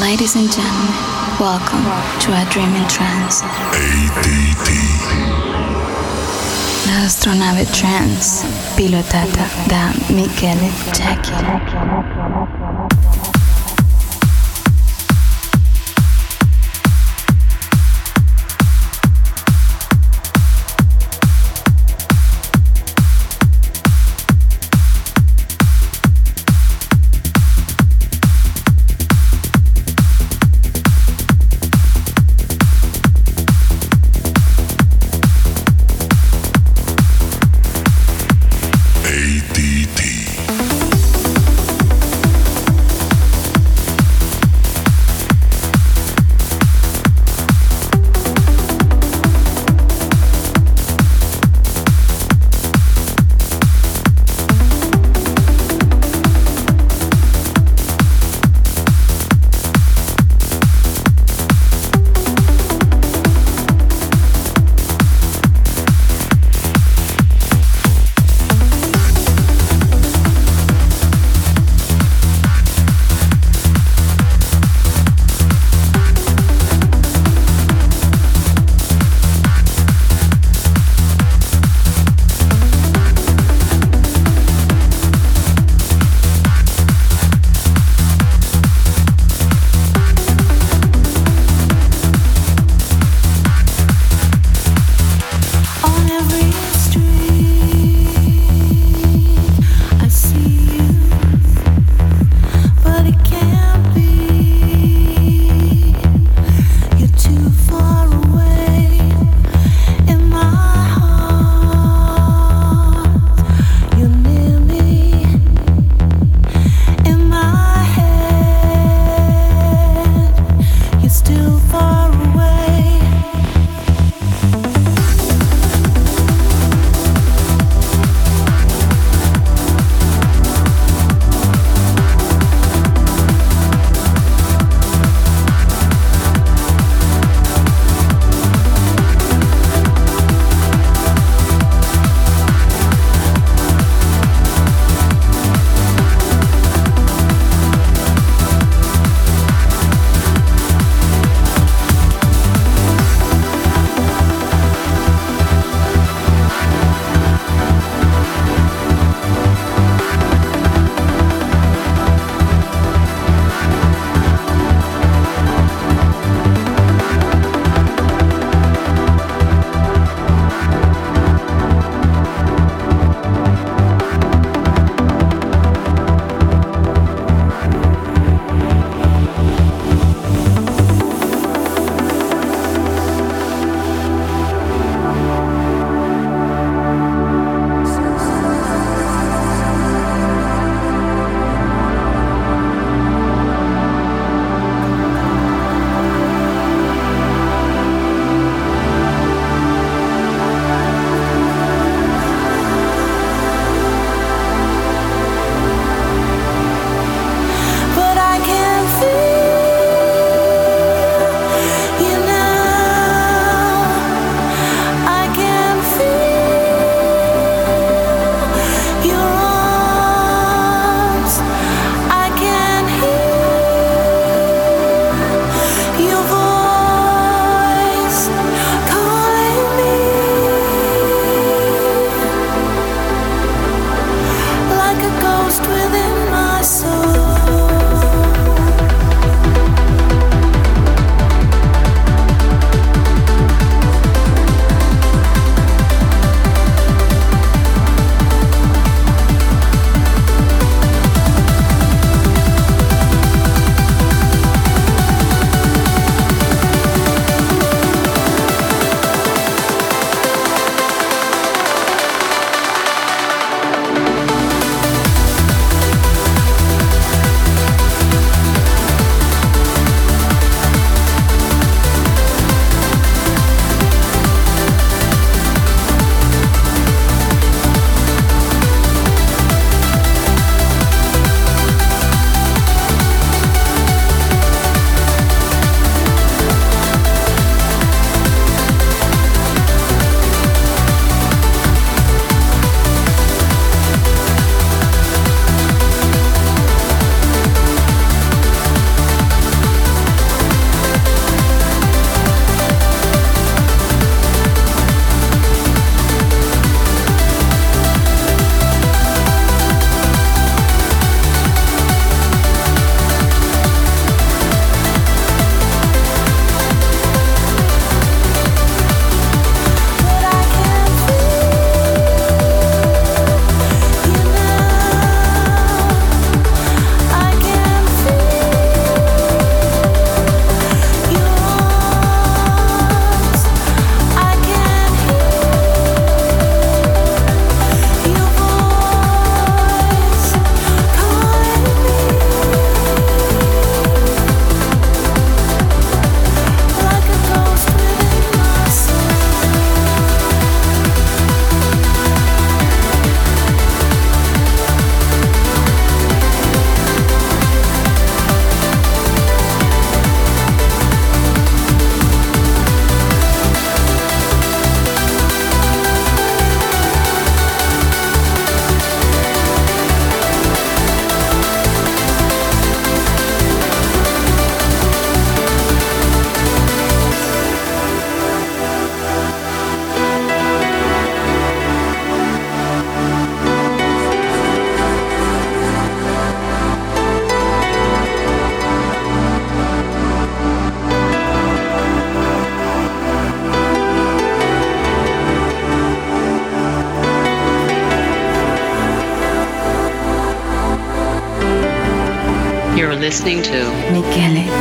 Ladies and gentlemen, welcome to a dreaming trance. ADT. La astronave trance pilotata da Michele Cecchi.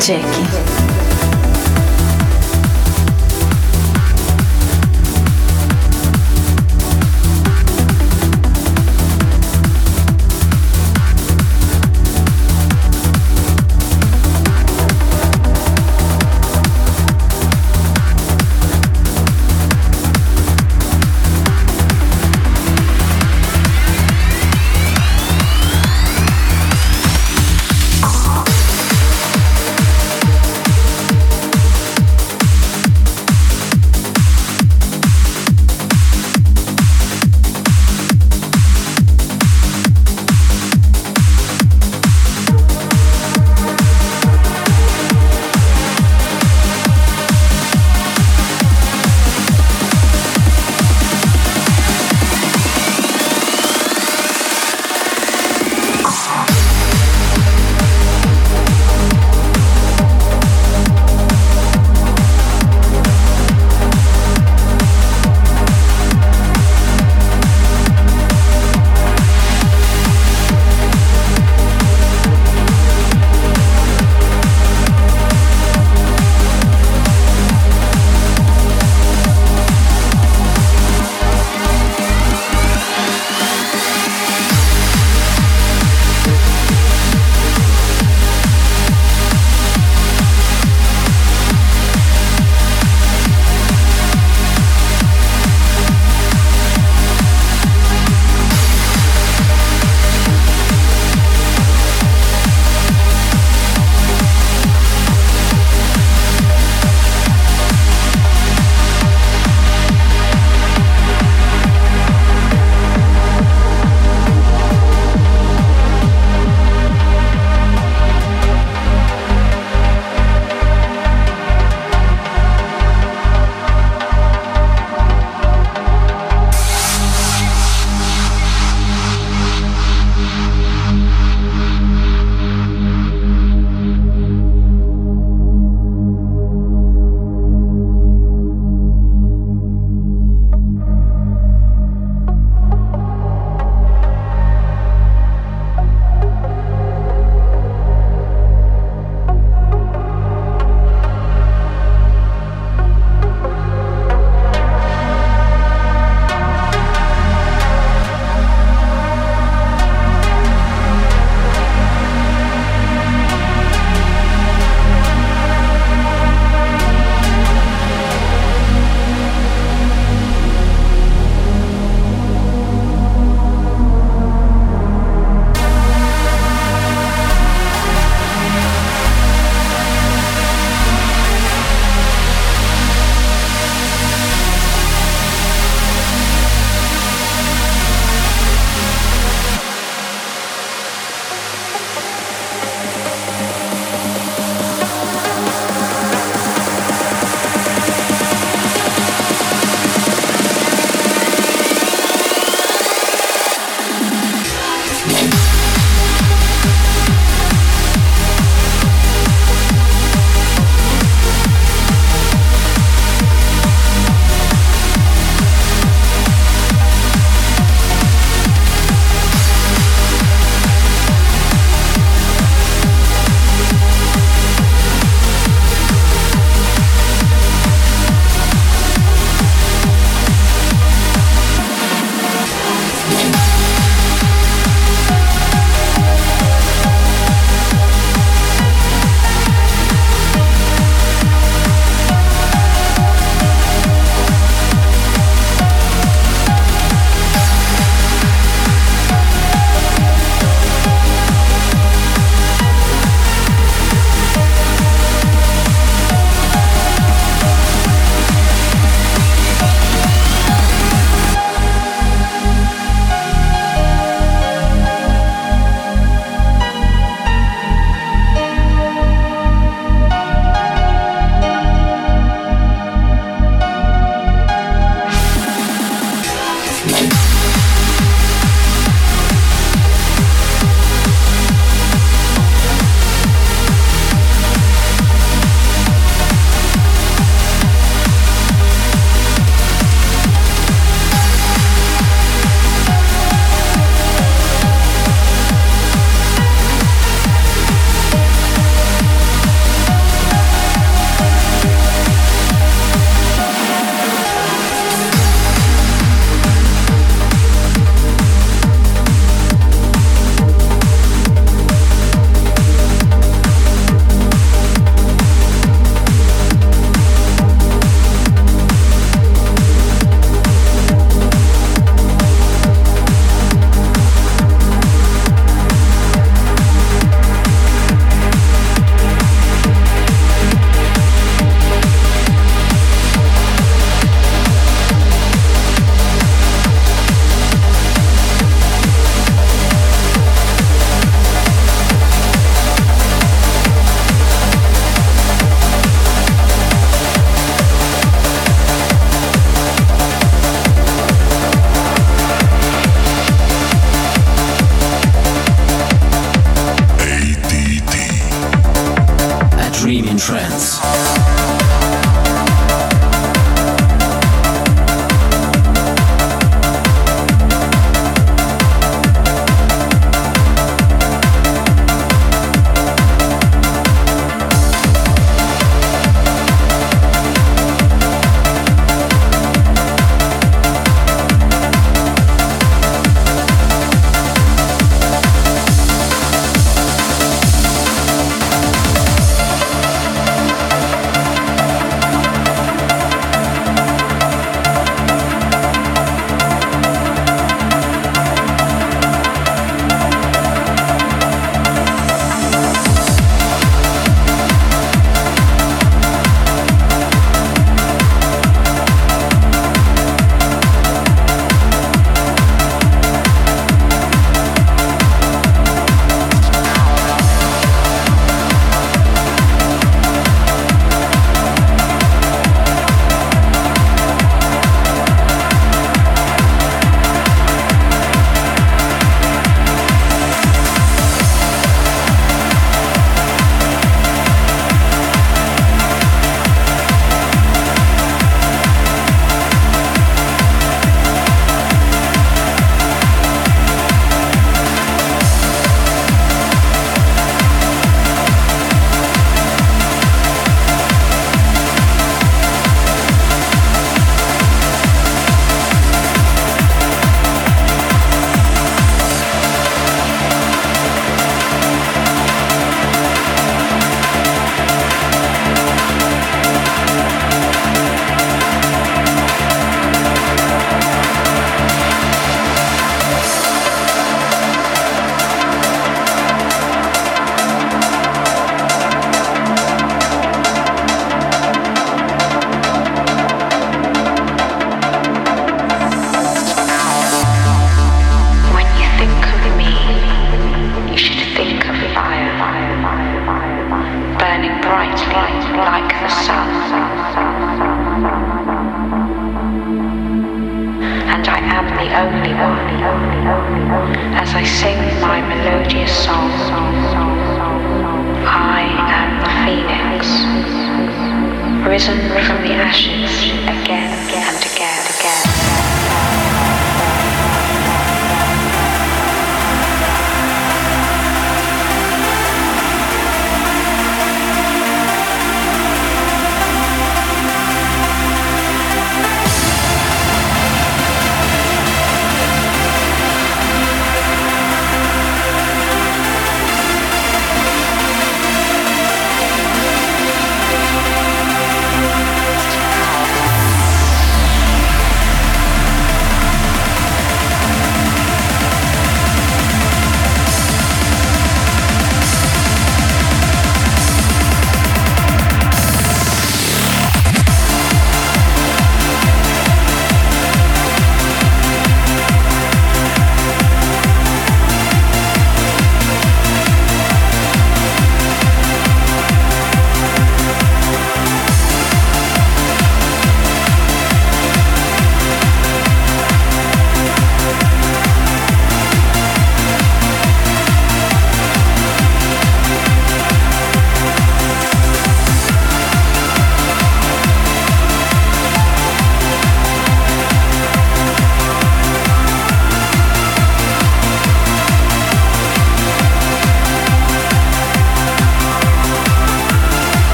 Michele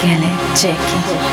Check it,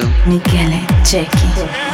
to Michele Cecchi.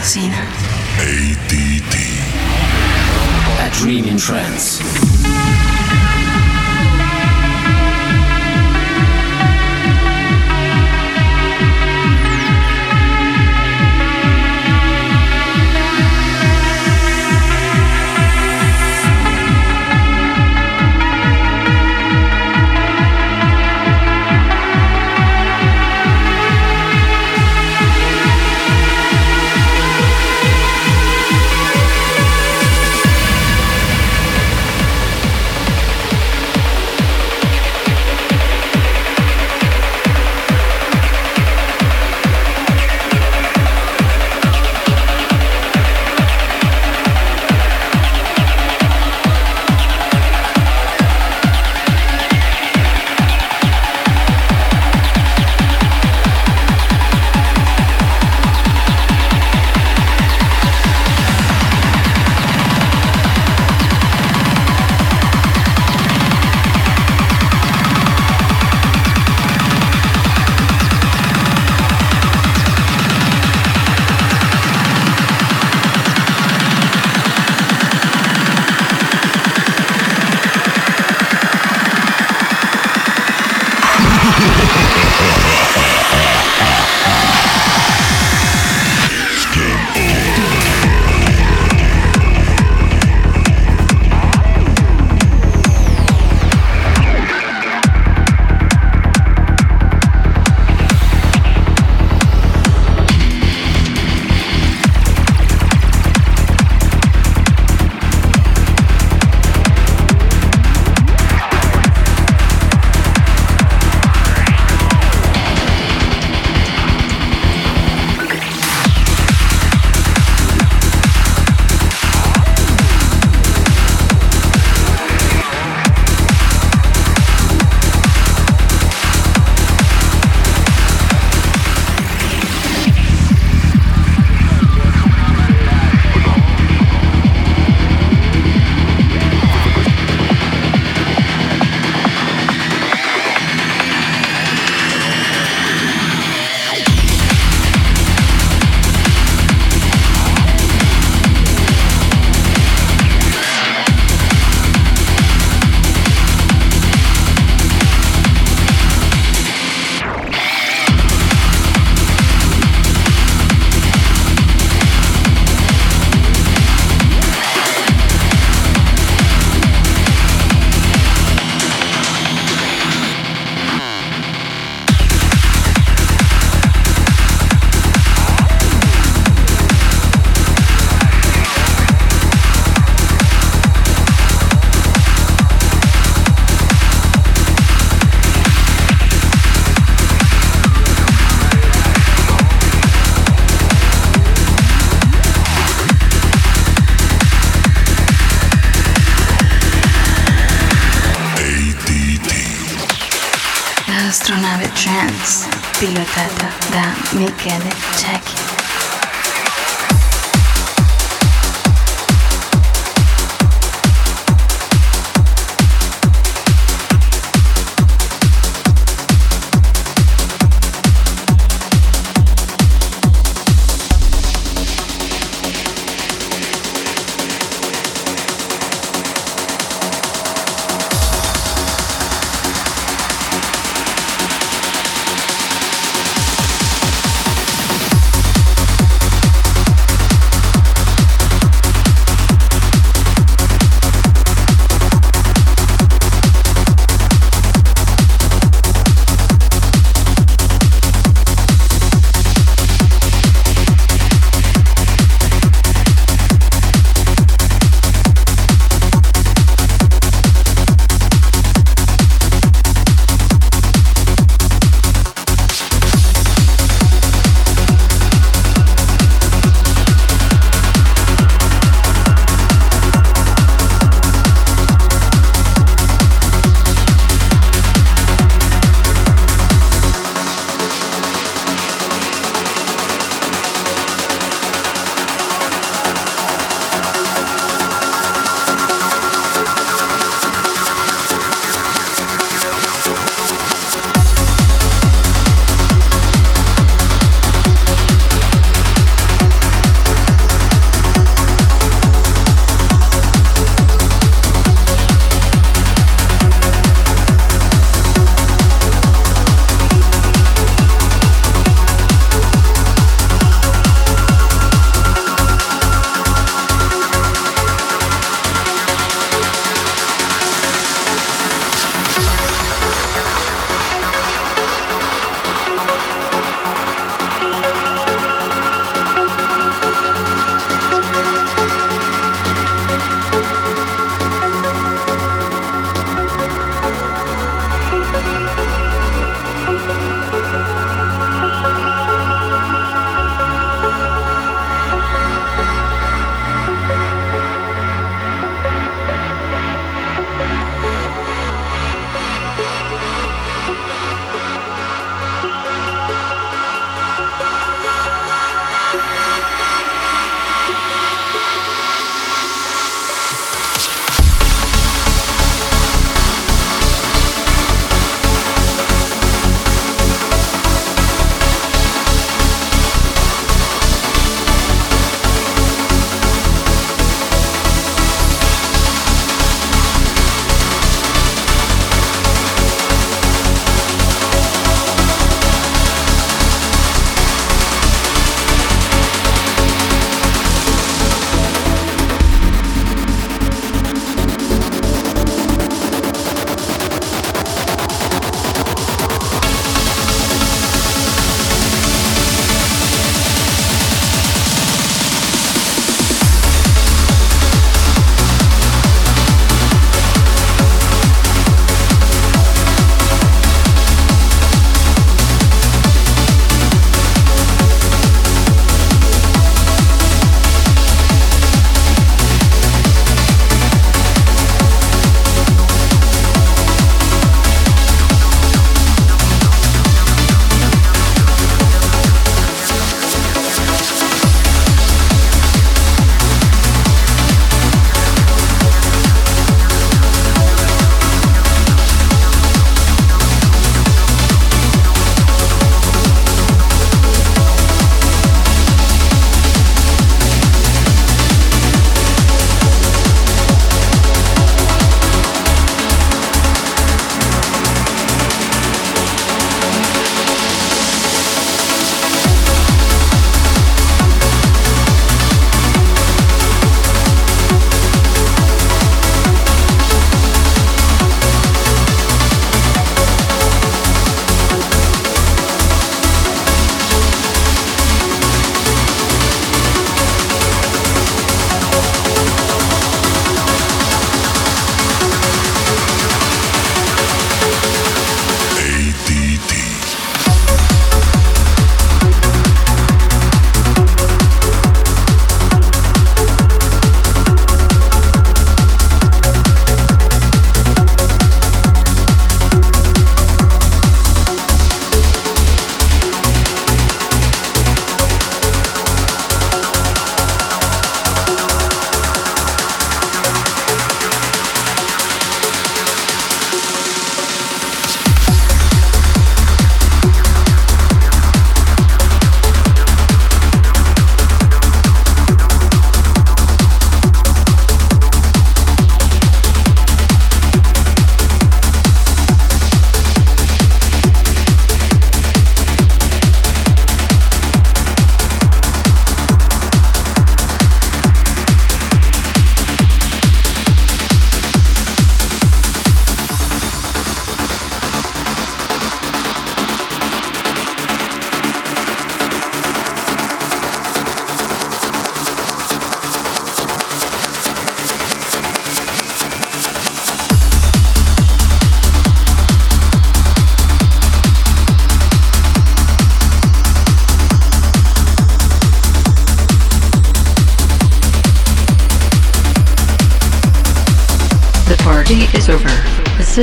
Oxitocina. ADT. A Dream in Trance.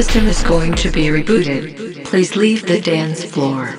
System is going to be rebooted. Please leave the dance floor.